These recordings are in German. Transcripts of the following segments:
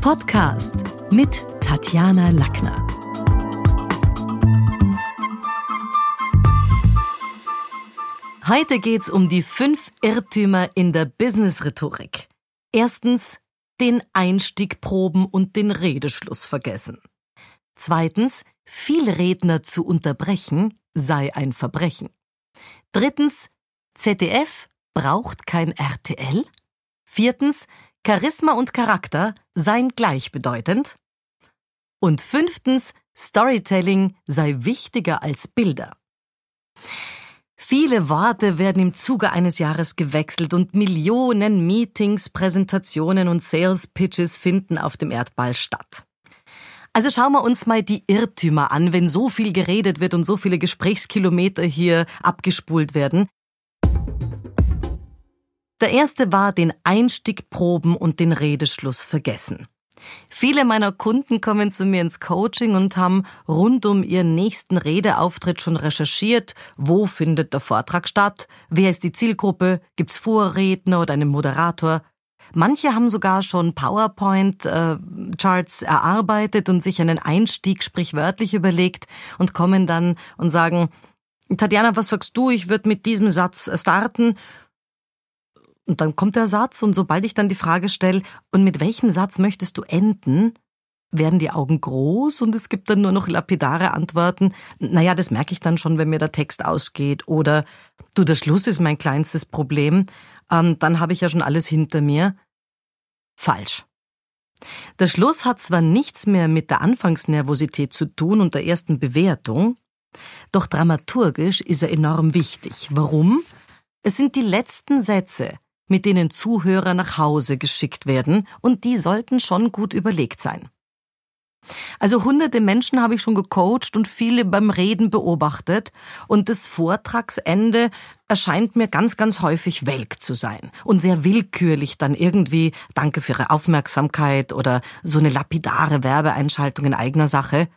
Podcast mit Tatjana Lackner. Heute geht's um die fünf Irrtümer in der Business-Rhetorik. Erstens, den Einstieg proben und den Redeschluss vergessen. Zweitens, viel Redner zu unterbrechen sei ein Verbrechen. Drittens, ZDF braucht kein RTL. Viertens, Charisma und Charakter seien gleichbedeutend. Und fünftens, Storytelling sei wichtiger als Bilder. Viele Worte werden im Zuge eines Jahres gewechselt und Millionen Meetings, Präsentationen und Sales Pitches finden auf dem Erdball statt. Also schauen wir uns mal die Irrtümer an, wenn so viel geredet wird und so viele Gesprächskilometer hier abgespult werden. Der erste war den Einstieg proben und den Redeschluss vergessen. Viele meiner Kunden kommen zu mir ins Coaching und haben rund um ihren nächsten Redeauftritt schon recherchiert, wo findet der Vortrag statt, wer ist die Zielgruppe, gibt's Vorredner oder einen Moderator. Manche haben sogar schon PowerPoint-Charts äh, erarbeitet und sich einen Einstieg sprichwörtlich überlegt und kommen dann und sagen, Tatjana, was sagst du? Ich würde mit diesem Satz starten und dann kommt der Satz und sobald ich dann die Frage stelle, und mit welchem Satz möchtest du enden, werden die Augen groß und es gibt dann nur noch lapidare Antworten. Naja, das merke ich dann schon, wenn mir der Text ausgeht. Oder du, der Schluss ist mein kleinstes Problem. Ähm, dann habe ich ja schon alles hinter mir. Falsch. Der Schluss hat zwar nichts mehr mit der Anfangsnervosität zu tun und der ersten Bewertung, doch dramaturgisch ist er enorm wichtig. Warum? Es sind die letzten Sätze, mit denen Zuhörer nach Hause geschickt werden, und die sollten schon gut überlegt sein. Also hunderte Menschen habe ich schon gecoacht und viele beim Reden beobachtet, und das Vortragsende erscheint mir ganz, ganz häufig welk zu sein und sehr willkürlich dann irgendwie Danke für Ihre Aufmerksamkeit oder so eine lapidare Werbeeinschaltung in eigener Sache.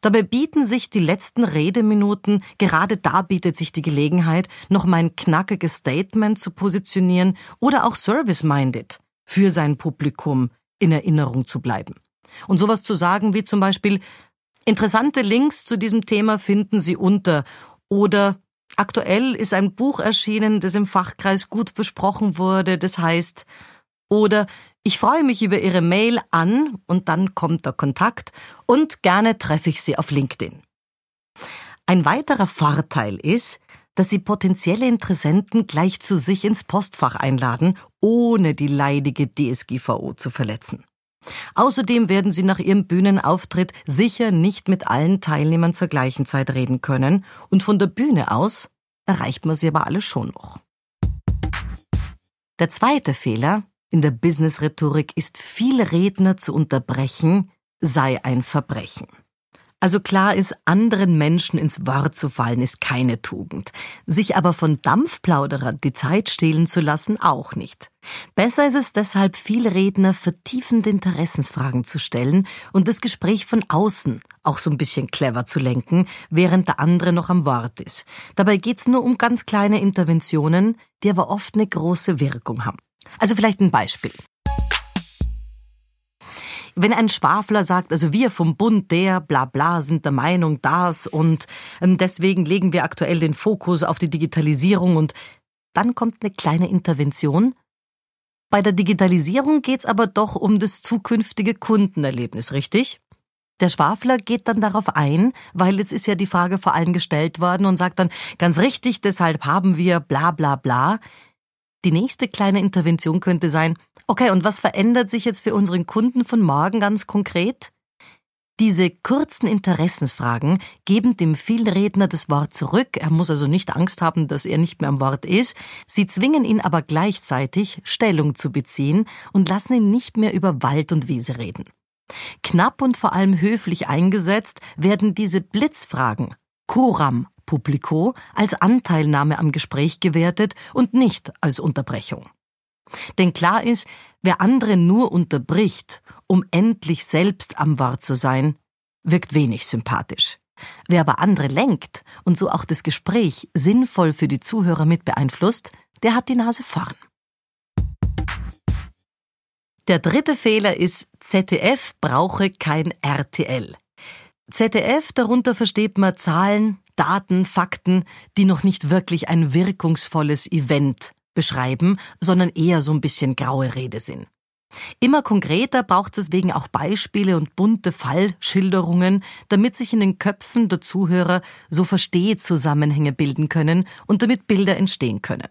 Dabei bieten sich die letzten Redeminuten, gerade da bietet sich die Gelegenheit, noch mein knackiges Statement zu positionieren oder auch service-minded für sein Publikum in Erinnerung zu bleiben. Und sowas zu sagen wie zum Beispiel, interessante Links zu diesem Thema finden Sie unter oder aktuell ist ein Buch erschienen, das im Fachkreis gut besprochen wurde, das heißt, oder ich freue mich über Ihre Mail an und dann kommt der Kontakt und gerne treffe ich Sie auf LinkedIn. Ein weiterer Vorteil ist, dass Sie potenzielle Interessenten gleich zu sich ins Postfach einladen, ohne die leidige DSGVO zu verletzen. Außerdem werden Sie nach Ihrem Bühnenauftritt sicher nicht mit allen Teilnehmern zur gleichen Zeit reden können und von der Bühne aus erreicht man sie aber alle schon noch. Der zweite Fehler in der Business-Rhetorik ist, viele Redner zu unterbrechen, sei ein Verbrechen. Also klar ist, anderen Menschen ins Wort zu fallen, ist keine Tugend. Sich aber von Dampfplauderern die Zeit stehlen zu lassen, auch nicht. Besser ist es deshalb, viele Redner vertiefende Interessensfragen zu stellen und das Gespräch von außen auch so ein bisschen clever zu lenken, während der andere noch am Wort ist. Dabei geht's nur um ganz kleine Interventionen, die aber oft eine große Wirkung haben. Also vielleicht ein Beispiel. Wenn ein Schwafler sagt, also wir vom Bund der bla bla sind der Meinung das und ähm, deswegen legen wir aktuell den Fokus auf die Digitalisierung und dann kommt eine kleine Intervention. Bei der Digitalisierung geht's aber doch um das zukünftige Kundenerlebnis, richtig? Der Schwafler geht dann darauf ein, weil jetzt ist ja die Frage vor allem gestellt worden und sagt dann, ganz richtig, deshalb haben wir bla bla bla. Die nächste kleine Intervention könnte sein, okay, und was verändert sich jetzt für unseren Kunden von morgen ganz konkret? Diese kurzen Interessensfragen geben dem Vielredner das Wort zurück, er muss also nicht Angst haben, dass er nicht mehr am Wort ist, sie zwingen ihn aber gleichzeitig, Stellung zu beziehen und lassen ihn nicht mehr über Wald und Wiese reden. Knapp und vor allem höflich eingesetzt werden diese Blitzfragen, Coram publico, als Anteilnahme am Gespräch gewertet und nicht als Unterbrechung. Denn klar ist, wer andere nur unterbricht, um endlich selbst am Wort zu sein, wirkt wenig sympathisch. Wer aber andere lenkt und so auch das Gespräch sinnvoll für die Zuhörer mit beeinflusst, der hat die Nase vorn. Der dritte Fehler ist, ZDF brauche kein RTL. ZDF, darunter versteht man Zahlen, Daten, Fakten, die noch nicht wirklich ein wirkungsvolles Event beschreiben, sondern eher so ein bisschen graue Rede sind. Immer konkreter braucht es deswegen auch Beispiele und bunte Fallschilderungen, damit sich in den Köpfen der Zuhörer so Verstehzusammenhänge bilden können und damit Bilder entstehen können.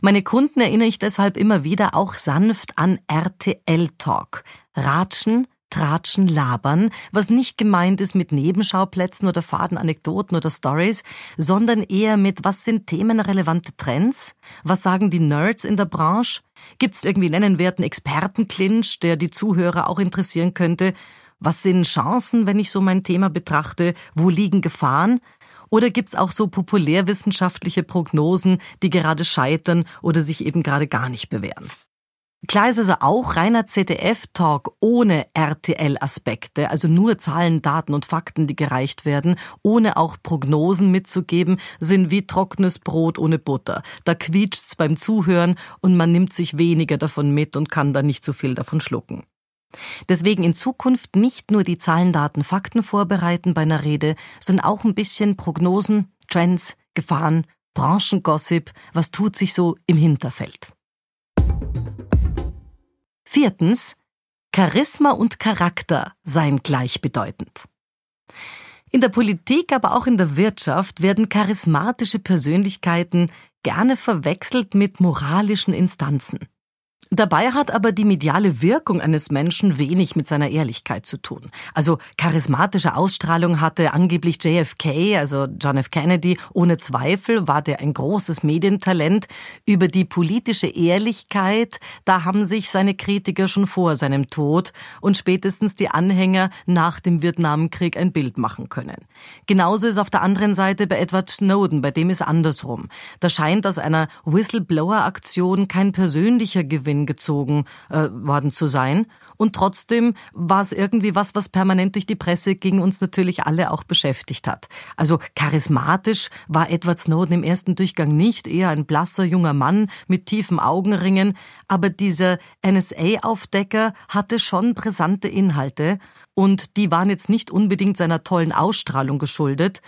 Meine Kunden erinnere ich deshalb immer wieder auch sanft an RTL Talk. Ratschen, Tratschen, Labern, was nicht gemeint ist mit Nebenschauplätzen oder Fadenanekdoten oder Stories, sondern eher mit, was sind themenrelevante Trends? Was sagen die Nerds in der Branche? Gibt's irgendwie nennenwerten Expertenclinch, der die Zuhörer auch interessieren könnte? Was sind Chancen, wenn ich so mein Thema betrachte? Wo liegen Gefahren? Oder gibt's auch so populärwissenschaftliche Prognosen, die gerade scheitern oder sich eben gerade gar nicht bewähren? Klar ist also auch reiner ZDF-Talk ohne RTL-Aspekte, also nur Zahlen, Daten und Fakten, die gereicht werden, ohne auch Prognosen mitzugeben, sind wie trockenes Brot ohne Butter. Da quietscht's beim Zuhören und man nimmt sich weniger davon mit und kann dann nicht so viel davon schlucken. Deswegen in Zukunft nicht nur die Zahlen, Daten, Fakten vorbereiten bei einer Rede, sondern auch ein bisschen Prognosen, Trends, Gefahren, Branchengossip, was tut sich so im Hinterfeld. Viertens, Charisma und Charakter seien gleichbedeutend. In der Politik, aber auch in der Wirtschaft werden charismatische Persönlichkeiten gerne verwechselt mit moralischen Instanzen. Dabei hat aber die mediale Wirkung eines Menschen wenig mit seiner Ehrlichkeit zu tun. Also charismatische Ausstrahlung hatte angeblich JFK, also John F. Kennedy. Ohne Zweifel war der ein großes Medientalent. Über die politische Ehrlichkeit, da haben sich seine Kritiker schon vor seinem Tod und spätestens die Anhänger nach dem Vietnamkrieg ein Bild machen können. Genauso ist auf der anderen Seite bei Edward Snowden, bei dem ist andersrum. Da scheint aus einer Whistleblower-Aktion kein persönlicher Gewinn gezogen äh, worden zu sein. Und trotzdem war es irgendwie was, was permanent durch die Presse ging, uns natürlich alle auch beschäftigt hat. Also charismatisch war Edward Snowden im ersten Durchgang nicht, eher ein blasser junger Mann mit tiefen Augenringen, aber dieser NSA-Aufdecker hatte schon brisante Inhalte und die waren jetzt nicht unbedingt seiner tollen Ausstrahlung geschuldet,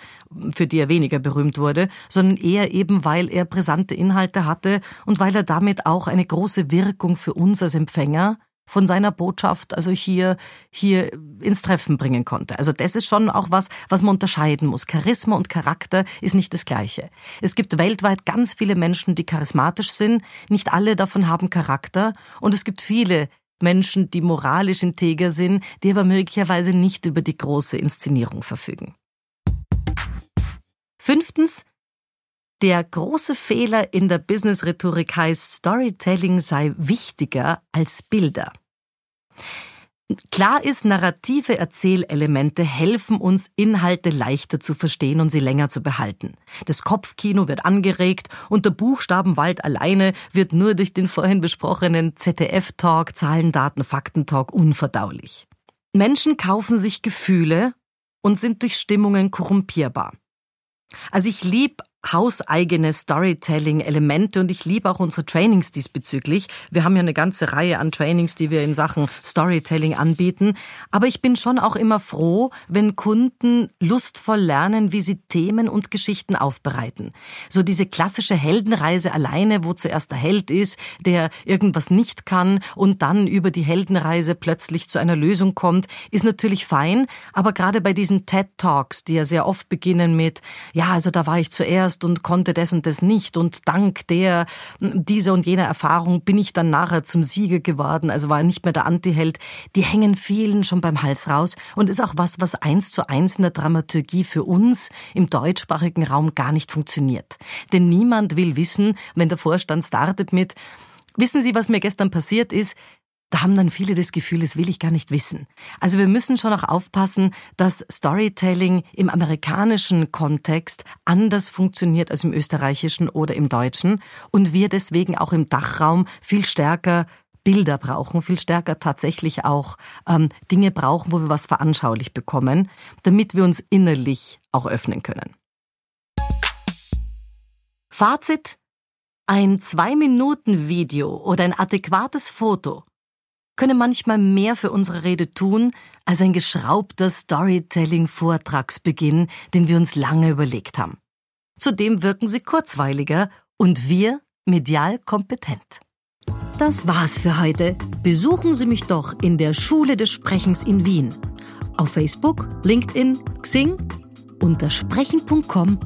für die er weniger berühmt wurde, sondern eher eben, weil er brisante Inhalte hatte und weil er damit auch eine große Wirkung für uns als Empfänger von seiner Botschaft also hier hier ins Treffen bringen konnte. Also das ist schon auch was, was man unterscheiden muss. Charisma und Charakter ist nicht das gleiche. Es gibt weltweit ganz viele Menschen, die charismatisch sind, nicht alle davon haben Charakter und es gibt viele Menschen, die moralisch integer sind, die aber möglicherweise nicht über die große Inszenierung verfügen. Fünftens, der große Fehler in der Business-Rhetorik heißt, Storytelling sei wichtiger als Bilder. Klar ist, narrative Erzählelemente helfen uns, Inhalte leichter zu verstehen und sie länger zu behalten. Das Kopfkino wird angeregt und der Buchstabenwald alleine wird nur durch den vorhin besprochenen ZDF-Talk, Zahlen, Daten, Faktentalk unverdaulich. Menschen kaufen sich Gefühle und sind durch Stimmungen korrumpierbar. Also ich lieb hauseigene Storytelling-Elemente und ich liebe auch unsere Trainings diesbezüglich. Wir haben ja eine ganze Reihe an Trainings, die wir in Sachen Storytelling anbieten. Aber ich bin schon auch immer froh, wenn Kunden lustvoll lernen, wie sie Themen und Geschichten aufbereiten. So diese klassische Heldenreise alleine, wo zuerst der Held ist, der irgendwas nicht kann und dann über die Heldenreise plötzlich zu einer Lösung kommt, ist natürlich fein. Aber gerade bei diesen TED Talks, die ja sehr oft beginnen mit, ja, also da war ich zuerst erst und konnte das und das nicht und dank der, dieser und jener Erfahrung bin ich dann nachher zum Sieger geworden, also war nicht mehr der Antiheld, die hängen vielen schon beim Hals raus und ist auch was, was eins zu eins in der Dramaturgie für uns im deutschsprachigen Raum gar nicht funktioniert. Denn niemand will wissen, wenn der Vorstand startet mit, Wissen Sie, was mir gestern passiert ist? Da haben dann viele das Gefühl, das will ich gar nicht wissen. Also wir müssen schon auch aufpassen, dass Storytelling im amerikanischen Kontext anders funktioniert als im österreichischen oder im deutschen und wir deswegen auch im Dachraum viel stärker Bilder brauchen, viel stärker tatsächlich auch ähm, Dinge brauchen, wo wir was veranschaulich bekommen, damit wir uns innerlich auch öffnen können. Fazit ein Zwei-Minuten-Video oder ein adäquates Foto können manchmal mehr für unsere Rede tun, als ein geschraubter Storytelling-Vortragsbeginn, den wir uns lange überlegt haben. Zudem wirken sie kurzweiliger und wir medial kompetent. Das war's für heute. Besuchen Sie mich doch in der Schule des Sprechens in Wien. Auf Facebook, LinkedIn, Xing, unter sprechen.com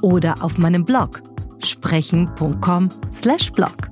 oder auf meinem Blog sprechen.com/blog.